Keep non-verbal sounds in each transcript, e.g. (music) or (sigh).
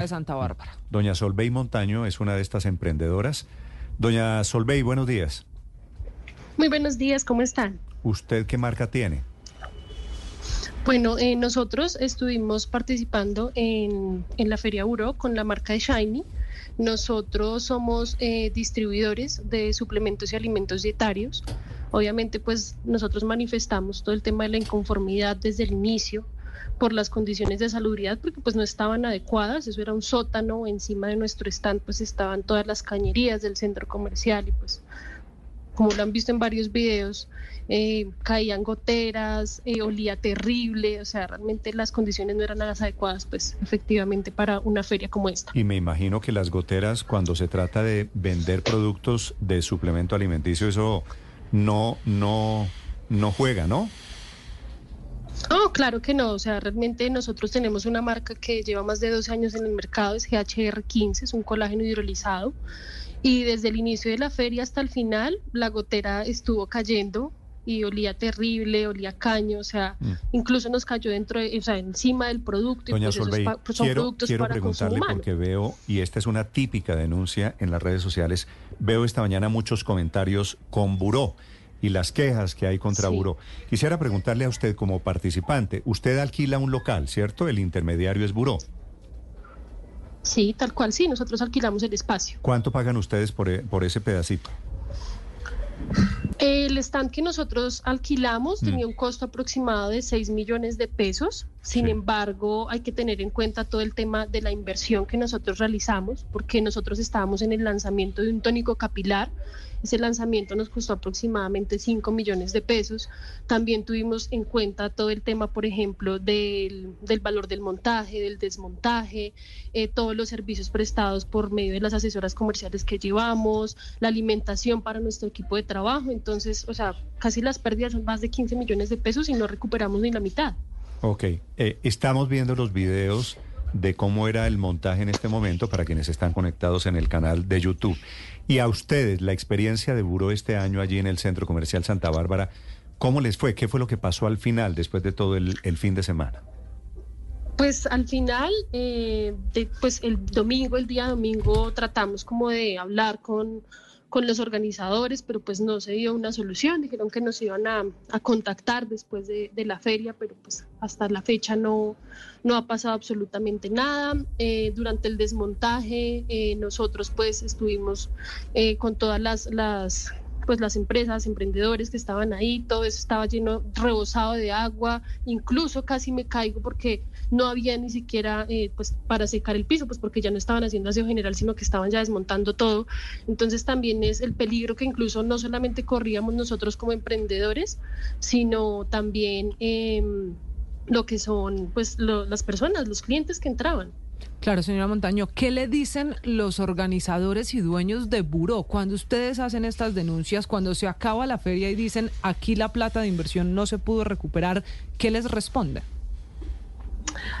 De Santa Bárbara. Doña Solvey Montaño es una de estas emprendedoras. Doña Solvey, buenos días. Muy buenos días, ¿cómo están? ¿Usted qué marca tiene? Bueno, eh, nosotros estuvimos participando en, en la Feria Euro con la marca de Shiny. Nosotros somos eh, distribuidores de suplementos y alimentos dietarios. Obviamente, pues nosotros manifestamos todo el tema de la inconformidad desde el inicio por las condiciones de salubridad, porque pues no estaban adecuadas, eso era un sótano, encima de nuestro stand pues estaban todas las cañerías del centro comercial y pues como lo han visto en varios videos, eh, caían goteras, eh, olía terrible, o sea, realmente las condiciones no eran las adecuadas, pues efectivamente para una feria como esta. Y me imagino que las goteras, cuando se trata de vender productos de suplemento alimenticio, eso no, no, no juega, ¿no? No, claro que no. O sea, realmente nosotros tenemos una marca que lleva más de 12 años en el mercado, es GHR15, es un colágeno hidrolizado. Y desde el inicio de la feria hasta el final, la gotera estuvo cayendo y olía terrible, olía caño, o sea, Mm. incluso nos cayó dentro, de, o sea, encima del producto. Doña y pues pa- pues son quiero, productos quiero para preguntarle porque veo, y esta es una típica denuncia en las redes sociales, veo esta mañana muchos comentarios con Buró y las quejas que hay contra Sí. Buró. Quisiera preguntarle a usted como participante, usted alquila un local, ¿cierto? El intermediario es Buró. Sí, tal cual, sí, nosotros alquilamos el espacio. ¿Cuánto pagan ustedes por, e- por ese pedacito? El stand que nosotros alquilamos Mm. tenía un costo aproximado de 6 millones de pesos. Sin Sí. embargo, hay que tener en cuenta todo el tema de la inversión que nosotros realizamos, porque nosotros estábamos en el lanzamiento de un tónico capilar. Ese lanzamiento nos costó aproximadamente 5 millones de pesos. También tuvimos en cuenta todo el tema, por ejemplo, del, del valor del montaje, del desmontaje, eh, todos los servicios prestados por medio de las asesoras comerciales que llevamos, la alimentación para nuestro equipo de trabajo. Entonces, o sea, casi las pérdidas son más de 15 millones de pesos y no recuperamos ni la mitad. Ok, eh, estamos viendo los videos de cómo era el montaje en este momento para quienes están conectados en el canal de YouTube. Y a ustedes, la experiencia de Buró este año allí en el Centro Comercial Santa Bárbara, ¿cómo les fue? ¿Qué fue lo que pasó al final, después de todo el, fin de semana? Pues al final, eh, pues el domingo, el día domingo, tratamos como de hablar con, con los organizadores, pero pues no se dio una solución. Dijeron que nos iban a, a contactar después de, de la feria, pero pues hasta la fecha no, no ha pasado absolutamente nada. Eh, durante el desmontaje, eh, nosotros pues estuvimos eh, con todas las, las pues las empresas, emprendedores que estaban ahí, todo eso estaba lleno, rebosado de agua, incluso casi me caigo porque no había ni siquiera eh, pues para secar el piso, pues porque ya no estaban haciendo aseo general, sino que estaban ya desmontando todo. Entonces también es el peligro que incluso no solamente corríamos nosotros como emprendedores, sino también em, lo que son pues las personas, los clientes que entraban. Claro, señora Montaño, ¿qué le dicen los organizadores y dueños de Buró cuando ustedes hacen estas denuncias, cuando se acaba la feria y dicen aquí la plata de inversión no se pudo recuperar? ¿Qué les responde?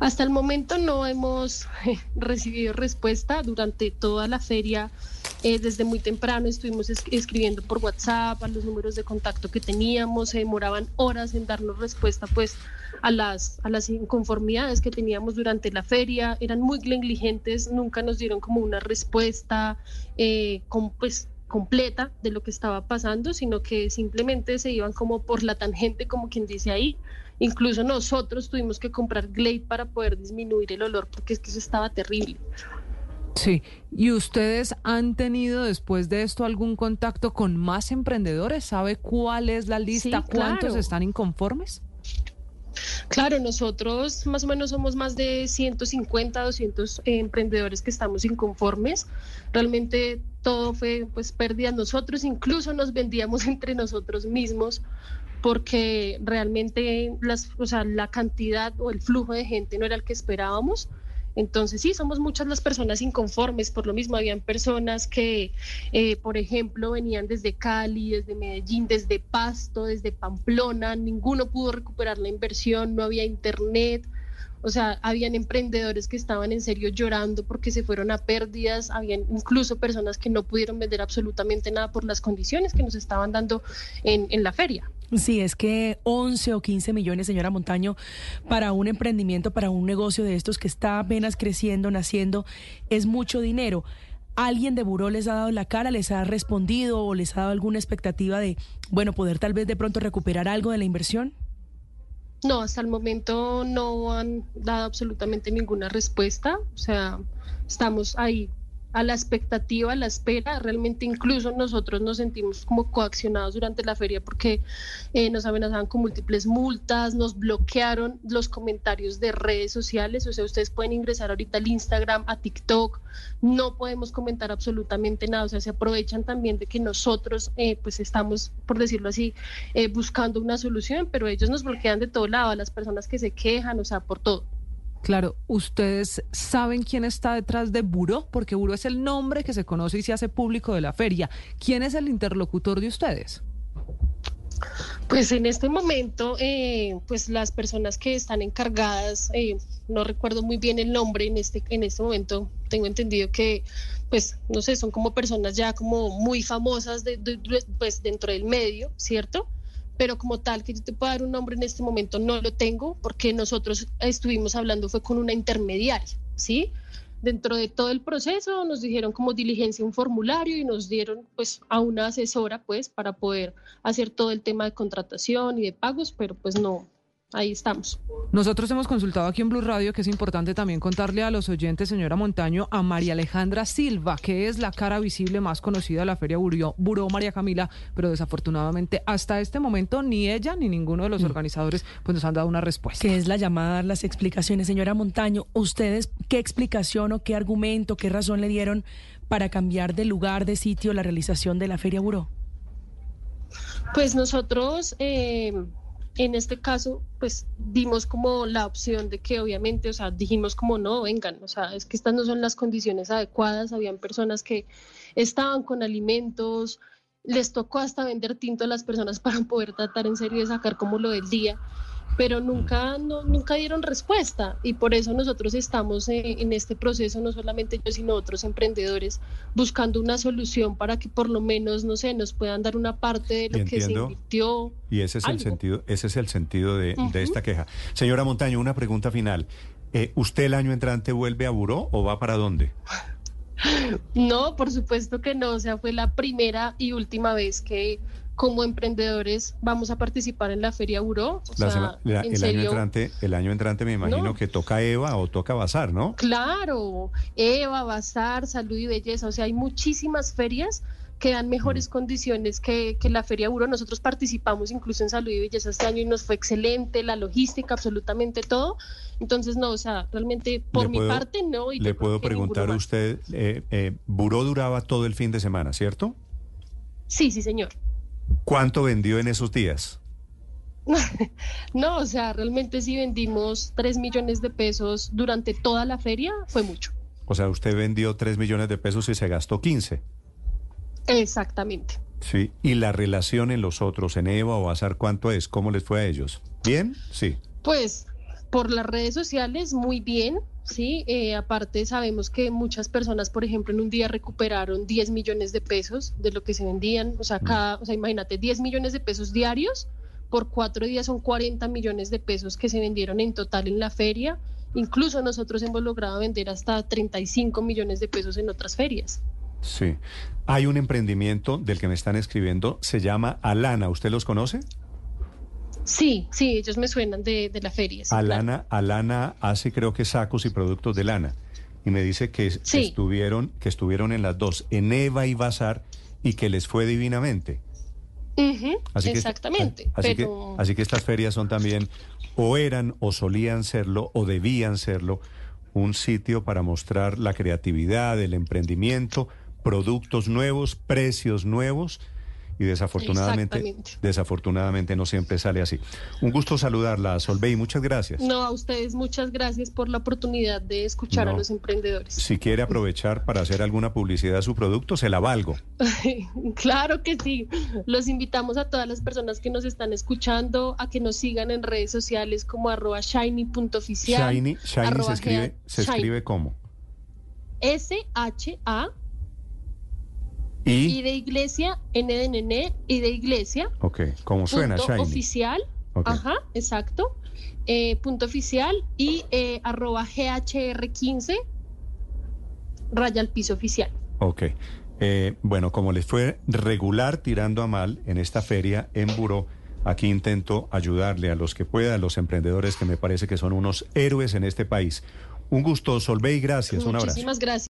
Hasta el momento no hemos eh, recibido respuesta durante toda la feria. Eh, desde muy temprano estuvimos es- escribiendo por WhatsApp a los números de contacto que teníamos, se demoraban horas en darnos respuesta pues a las, a las inconformidades que teníamos durante la feria, eran muy negligentes, nunca nos dieron como una respuesta eh, pues, completa de lo que estaba pasando, sino que simplemente se iban como por la tangente, como quien dice ahí. Incluso nosotros tuvimos que comprar Glade para poder disminuir el olor, porque es que eso estaba terrible. Sí, ¿y ustedes han tenido después de esto algún contacto con más emprendedores? ¿Sabe cuál es la lista? Sí, ¿Cuántos claro. están inconformes? Claro, nosotros más o menos somos más de 150, 200 eh, emprendedores que estamos inconformes. Realmente todo fue pues pérdida. Nosotros incluso nos vendíamos (laughs) entre nosotros mismos porque realmente las, o sea, la cantidad o el flujo de gente no era el que esperábamos. Entonces, sí, somos muchas las personas inconformes. Por lo mismo, habían personas que, eh, por ejemplo, venían desde Cali, desde Medellín, desde Pasto, desde Pamplona. Ninguno pudo recuperar la inversión, no había internet. O sea, habían emprendedores que estaban en serio llorando porque se fueron a pérdidas, habían incluso personas que no pudieron vender absolutamente nada por las condiciones que nos estaban dando en, en la feria. Sí, es que 11 o 15 millones, señora Montaño, para un emprendimiento, para un negocio de estos que está apenas creciendo, naciendo, es mucho dinero. ¿Alguien de Buró les ha dado la cara, les ha respondido o les ha dado alguna expectativa de, bueno, poder tal vez de pronto recuperar algo de la inversión? No, hasta el momento no han dado absolutamente ninguna respuesta. O sea, estamos ahí a la expectativa, a la espera. Realmente incluso nosotros nos sentimos como coaccionados durante la feria porque eh, nos amenazaban con múltiples multas, nos bloquearon los comentarios de redes sociales. O sea, ustedes pueden ingresar ahorita al Instagram, a TikTok, no podemos comentar absolutamente nada. O sea, se aprovechan también de que nosotros eh, pues estamos, por decirlo así, eh, buscando una solución, pero ellos nos bloquean de todo lado, a las personas que se quejan, o sea, por todo. Claro, ¿ustedes saben quién está detrás de Buró? Porque Buró es el nombre que se conoce y se hace público de la feria. ¿Quién es el interlocutor de ustedes? Pues en este momento, eh, pues las personas que están encargadas, eh, no recuerdo muy bien el nombre en este, en este momento, tengo entendido que, pues, no sé, son como personas ya como muy famosas de, pues, dentro del medio, ¿cierto? Pero como tal que yo te pueda dar un nombre en este momento no lo tengo porque nosotros estuvimos hablando fue con una intermediaria, ¿sí? Dentro de todo el proceso nos dijeron como diligencia un formulario y nos dieron pues a una asesora pues para poder hacer todo el tema de contratación y de pagos, pero pues no, ahí estamos. Nosotros hemos consultado aquí en Blue Radio que es importante también contarle a los oyentes, señora Montaño, a María Alejandra Silva, que es la cara visible más conocida de la Feria Buró, Buró María Camila, pero desafortunadamente hasta este momento ni ella ni ninguno de los organizadores pues nos han dado una respuesta. ¿Qué es la llamada, las explicaciones, señora Montaño? ¿Ustedes qué explicación o qué argumento, qué razón le dieron para cambiar de lugar, de sitio la realización de la Feria Buró? Pues nosotros... Eh en este caso, pues dimos como la opción de que obviamente, o sea, dijimos como no, vengan, o sea, es que estas no son las condiciones adecuadas, habían personas que estaban con alimentos, les tocó hasta vender tinto a las personas (laughs) para poder tratar en serio de sacar como lo del día pero nunca, no, nunca dieron respuesta y por eso nosotros estamos en, este proceso, no solamente yo, sino otros emprendedores, buscando una solución para que por lo menos, no sé, nos puedan dar una parte de lo que se invirtió. Y ese es el sentido, ese es el sentido de, esta queja. Señora Montaño, una pregunta final. Eh, ¿Usted el año entrante vuelve a Buró o va para dónde? (laughs) No, por supuesto que no. O sea, fue la primera y última vez que como emprendedores vamos a participar en la Feria Buró. el, año entrante, el año entrante me imagino que toca Eva o toca Bazar, ¿no? Claro, Eva, Bazar, Salud y Belleza. O sea, hay muchísimas ferias que dan mejores mm. condiciones que, la Feria Buró. Nosotros participamos incluso en Salud y Belleza este año y nos fue excelente, la logística, absolutamente todo. Entonces, no, o sea, realmente por mi parte no. le puedo preguntar a usted, eh, eh, Buró duraba todo el fin de semana, ¿cierto? Sí, sí, señor. ¿Cuánto vendió en esos días? (laughs) no, o sea, realmente si vendimos 3 millones de pesos durante toda la feria, fue mucho. O sea, usted vendió 3 millones de pesos y se gastó 15. Exactamente. Sí, y la relación en los otros, en Eva o Azar, ¿cuánto es? ¿Cómo les fue a ellos? ¿Bien? Sí. Pues por las redes sociales, muy bien. Sí, eh, aparte sabemos que muchas personas, por ejemplo, en un día recuperaron 10 millones de pesos de lo que se vendían, o sea, mm. cada, o sea, imagínate, 10 millones de pesos diarios, por cuatro días son 40 millones de pesos que se vendieron en total en la feria, incluso nosotros hemos logrado vender hasta 35 millones de pesos en otras ferias. Sí, hay un emprendimiento del que me están escribiendo, se llama Alana, ¿usted los conoce? Sí, sí, ellos me suenan de, la feria. Alana, Alana hace creo que sacos y productos de lana. Y me dice que, estuvieron, que estuvieron en las dos, en Eva y Bazar, y que les fue divinamente. exactamente. así, que, así que estas ferias son también, o eran, o solían serlo, o debían serlo, un sitio para mostrar la creatividad, el emprendimiento, productos nuevos, precios nuevos y desafortunadamente, desafortunadamente no siempre sale así. Un gusto saludarla, Solveig, muchas gracias. No, a ustedes muchas gracias por la oportunidad de escuchar No. a los emprendedores. Si quiere aprovechar para hacer alguna publicidad de su producto, se la valgo. (laughs) claro que sí. Los invitamos a todas las personas que nos están escuchando a que nos sigan en redes sociales como arroba shiny.oficial. Shiny, Shiny se escribe, se Shiny. escribe como. S-H-A y Y, de iglesia, N de nene y de iglesia. ok, como suena, punto Shiny. oficial. Ajá, exacto. Eh, punto oficial y eh, arroba GHR15 raya al piso oficial. Ok. Eh, bueno, como les fue regular tirando a mal en esta feria en Buró, aquí intento ayudarle a los que pueda, a los emprendedores que me parece que son unos héroes en este país. Un gusto, Solveig, gracias, un abrazo. Muchísimas gracias.